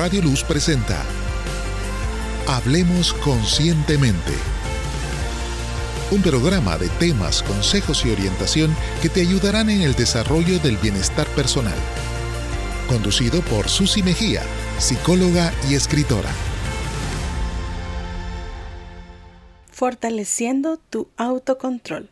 Radio Luz presenta Hablemos Conscientemente. Un programa de temas, consejos y orientación que te ayudarán en el desarrollo del bienestar personal. Conducido por Susi Mejía, psicóloga y escritora. Fortaleciendo tu autocontrol.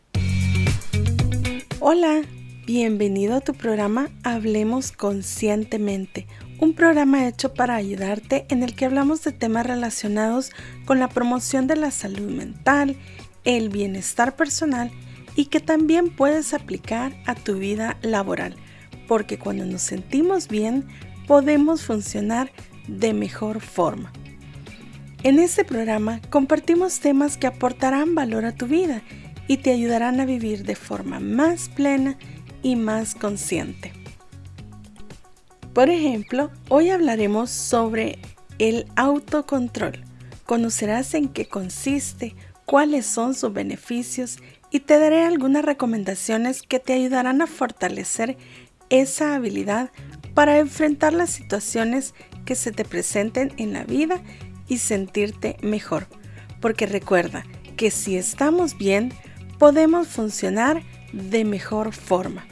Hola, bienvenido a tu programa Hablemos Conscientemente, un programa hecho para ayudarte en el que hablamos de temas relacionados con la promoción de la salud mental, el bienestar personal y que también puedes aplicar a tu vida laboral, porque cuando nos sentimos bien podemos funcionar de mejor forma. En este programa compartimos temas que aportarán valor a tu vida y te ayudarán a vivir de forma más plena y más consciente. Por ejemplo, hoy hablaremos sobre el autocontrol. Conocerás en qué consiste, cuáles son sus beneficios y te daré algunas recomendaciones que te ayudarán a fortalecer esa habilidad para enfrentar las situaciones que se te presenten en la vida y sentirte mejor. Porque recuerda que si estamos bien, podemos funcionar de mejor forma.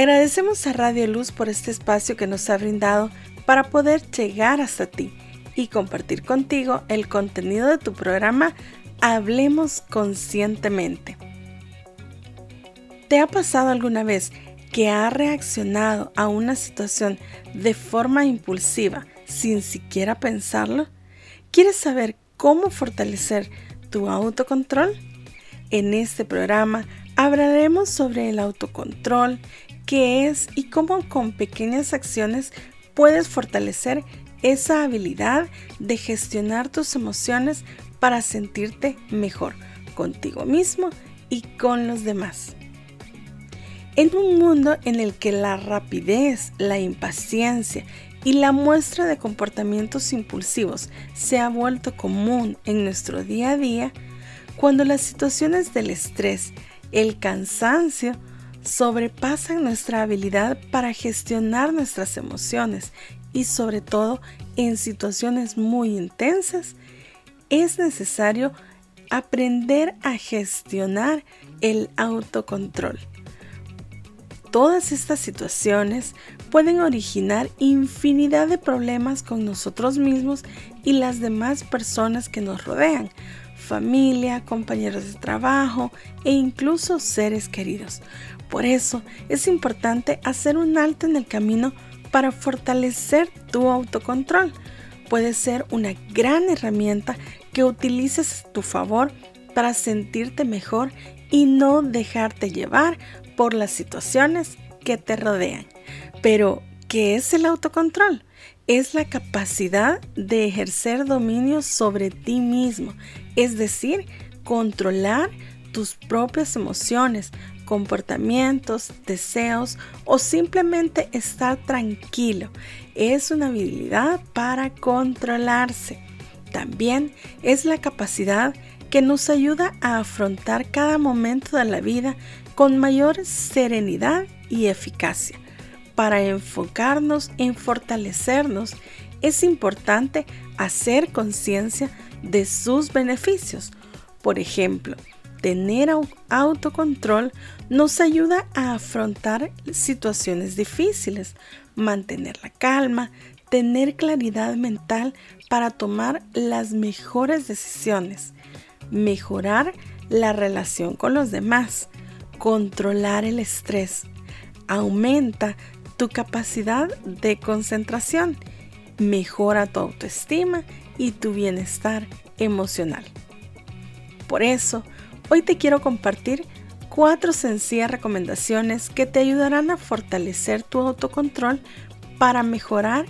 Agradecemos a Radio Luz por este espacio que nos ha brindado para poder llegar hasta ti y compartir contigo el contenido de tu programa Hablemos Conscientemente. ¿Te ha pasado alguna vez que ha reaccionado a una situación de forma impulsiva sin siquiera pensarlo? ¿Quieres saber cómo fortalecer tu autocontrol? En este programa hablaremos sobre el autocontrol, qué es y cómo con pequeñas acciones puedes fortalecer esa habilidad de gestionar tus emociones para sentirte mejor contigo mismo y con los demás. En un mundo en el que la rapidez, la impaciencia y la muestra de comportamientos impulsivos se ha vuelto común en nuestro día a día, cuando las situaciones del estrés, el cansancio, sobrepasan nuestra habilidad para gestionar nuestras emociones y sobre todo en situaciones muy intensas, es necesario aprender a gestionar el autocontrol. Todas estas situaciones pueden originar infinidad de problemas con nosotros mismos y las demás personas que nos rodean, familia, compañeros de trabajo e incluso seres queridos. Por eso es importante hacer un alto en el camino para fortalecer tu autocontrol. Puede ser una gran herramienta que utilices a tu favor para sentirte mejor y no dejarte llevar por las situaciones que te rodean. Pero, ¿qué es el autocontrol? Es la capacidad de ejercer dominio sobre ti mismo, es decir, controlar tus propias emociones, comportamientos, deseos o simplemente estar tranquilo. Es una habilidad para controlarse. También es la capacidad que nos ayuda a afrontar cada momento de la vida con mayor serenidad y eficacia. Para enfocarnos en fortalecernos, es importante hacer conciencia de sus beneficios. Por ejemplo, tener autocontrol nos ayuda a afrontar situaciones difíciles, mantener la calma, tener claridad mental para tomar las mejores decisiones, mejorar la relación con los demás, controlar el estrés, aumenta tu capacidad de concentración, mejora tu autoestima y tu bienestar emocional. Por eso, hoy te quiero compartir cuatro sencillas recomendaciones que te ayudarán a fortalecer tu autocontrol para mejorar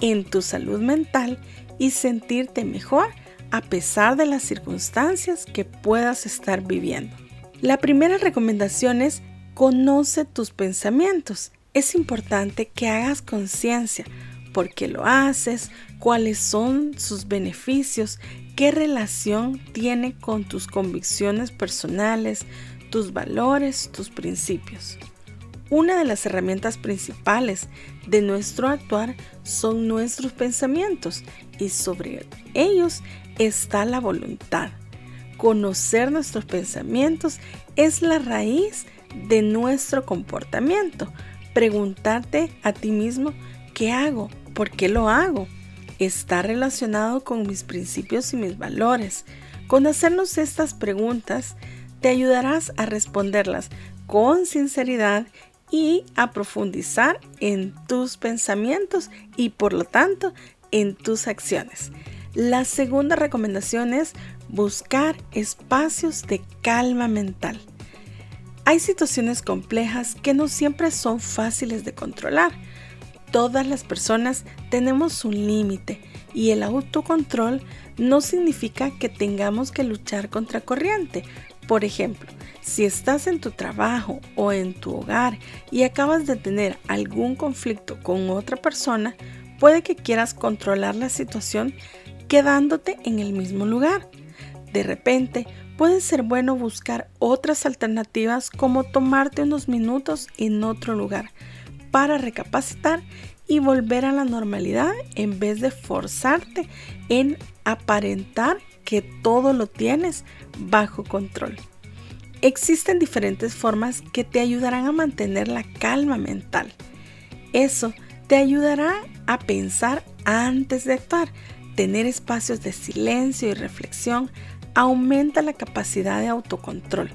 en tu salud mental y sentirte mejor a pesar de las circunstancias que puedas estar viviendo. La primera recomendación es conoce tus pensamientos. Es importante que hagas conciencia por qué lo haces, cuáles son sus beneficios, qué relación tiene con tus convicciones personales, tus valores, tus principios. Una de las herramientas principales de nuestro actuar son nuestros pensamientos y sobre ellos está la voluntad. Conocer nuestros pensamientos es la raíz de nuestro comportamiento. Preguntarte a ti mismo, ¿qué hago? ¿Por qué lo hago? Está relacionado con mis principios y mis valores. Con hacernos estas preguntas, te ayudarás a responderlas con sinceridad y a profundizar en tus pensamientos y por lo tanto en tus acciones. La segunda recomendación es buscar espacios de calma mental. Hay situaciones complejas que no siempre son fáciles de controlar. Todas las personas tenemos un límite y el autocontrol no significa que tengamos que luchar contra corriente. Por ejemplo, si estás en tu trabajo o en tu hogar y acabas de tener algún conflicto con otra persona, puede que quieras controlar la situación quedándote en el mismo lugar. De repente, puede ser bueno buscar otras alternativas como tomarte unos minutos en otro lugar para recapacitar y volver a la normalidad en vez de forzarte en aparentar que todo lo tienes bajo control. Existen diferentes formas que te ayudarán a mantener la calma mental. Eso te ayudará a pensar antes de actuar. Tener espacios de silencio y reflexión aumenta la capacidad de autocontrol.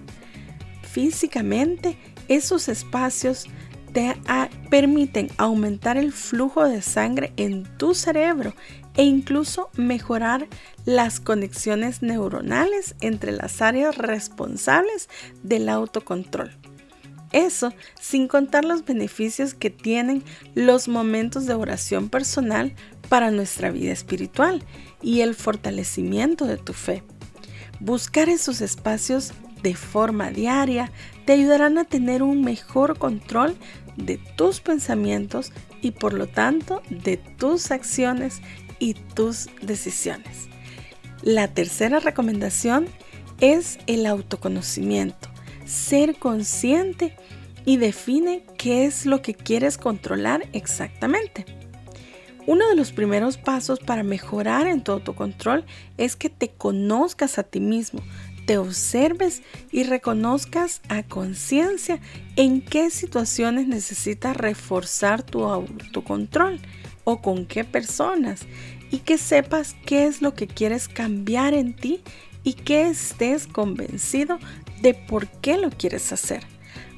Físicamente, esos espacios te permiten aumentar el flujo de sangre en tu cerebro e incluso mejorar las conexiones neuronales entre las áreas responsables del autocontrol. Eso sin contar los beneficios que tienen los momentos de oración personal para nuestra vida espiritual y el fortalecimiento de tu fe. Buscar esos espacios de forma diaria te ayudarán a tener un mejor control de tus pensamientos y por lo tanto de tus acciones y tus decisiones. La tercera recomendación es el autoconocimiento. Ser consciente y define qué es lo que quieres controlar exactamente. Uno de los primeros pasos para mejorar en tu autocontrol es que te conozcas a ti mismo, te observes y reconozcas a conciencia en qué situaciones necesitas reforzar tu autocontrol o con qué personas y que sepas qué es lo que quieres cambiar en ti y que estés convencido de por qué lo quieres hacer.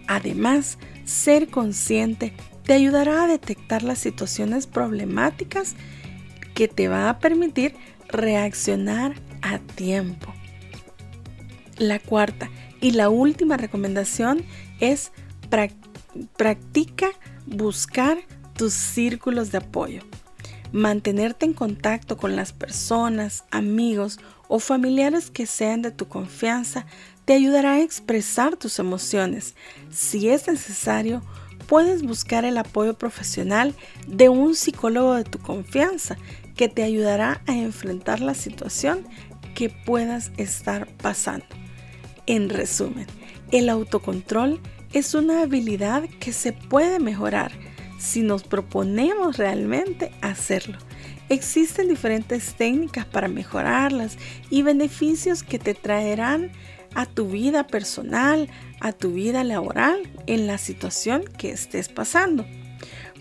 Además, ser consciente te ayudará a detectar las situaciones problemáticas que te va a permitir reaccionar a tiempo. La cuarta y la última recomendación es practica buscar tus círculos de apoyo. Mantenerte en contacto con las personas, amigos o familiares que sean de tu confianza te ayudará a expresar tus emociones. Si es necesario, puedes buscar el apoyo profesional de un psicólogo de tu confianza que te ayudará a enfrentar la situación que puedas estar pasando. En resumen, el autocontrol es una habilidad que se puede mejorar si nos proponemos realmente hacerlo. Existen diferentes técnicas para mejorarlas y beneficios que te traerán a tu vida personal, a tu vida laboral, en la situación que estés pasando.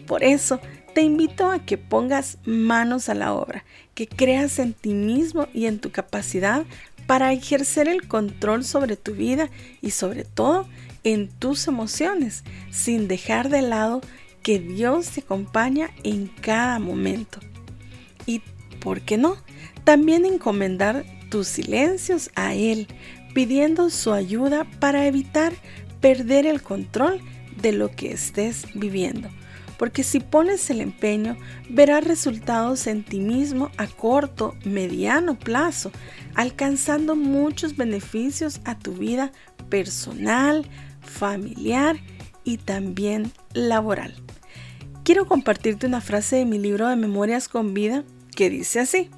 Por eso, te invito a que pongas manos a la obra, que creas en ti mismo y en tu capacidad para ejercer el control sobre tu vida y sobre todo en tus emociones, sin dejar de lado que Dios te acompaña en cada momento. Y, ¿por qué no? También encomendar tus silencios a Él, pidiendo su ayuda para evitar perder el control de lo que estés viviendo porque si pones el empeño, verás resultados en ti mismo a corto, mediano plazo, alcanzando muchos beneficios a tu vida personal, familiar y también laboral. Quiero compartirte una frase de mi libro de Memorias con Vida que dice así,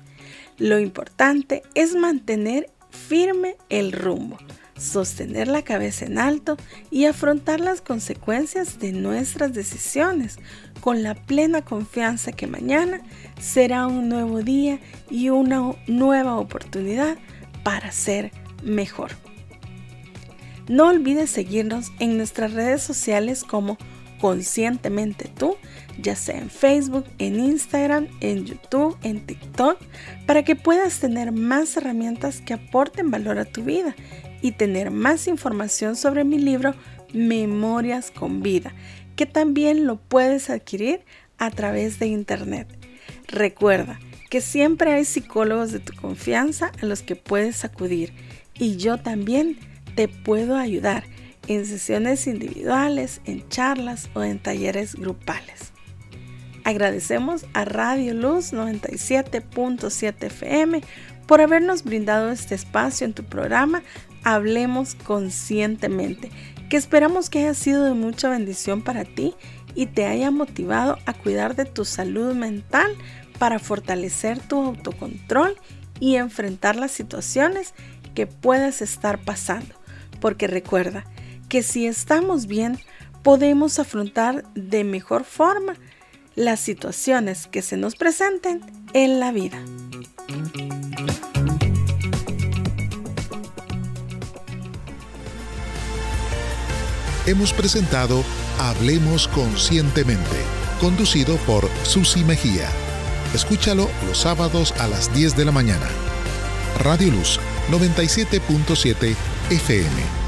lo importante es mantener firme el rumbo, sostener la cabeza en alto y afrontar las consecuencias de nuestras decisiones con la plena confianza que mañana será un nuevo día y una nueva oportunidad para ser mejor. No olvides seguirnos en nuestras redes sociales como Conscientemente tú, ya sea en Facebook, en Instagram, en YouTube, en TikTok, para que puedas tener más herramientas que aporten valor a tu vida y tener más información sobre mi libro Memorias con Vida, que también lo puedes adquirir a través de Internet. Recuerda que siempre hay psicólogos de tu confianza a los que puedes acudir y yo también te puedo ayudar en sesiones individuales, en charlas o en talleres grupales. Agradecemos a Radio Luz 97.7 FM por habernos brindado este espacio en tu programa Hablemos Conscientemente, que esperamos que haya sido de mucha bendición para ti y te haya motivado a cuidar de tu salud mental para fortalecer tu autocontrol y enfrentar las situaciones que puedas estar pasando. Porque recuerda que si estamos bien, podemos afrontar de mejor forma las situaciones que se nos presenten en la vida. Hemos presentado Hablemos Conscientemente, conducido por Susi Mejía. Escúchalo los sábados a las 10 de la mañana. Radio Luz 97.7 FM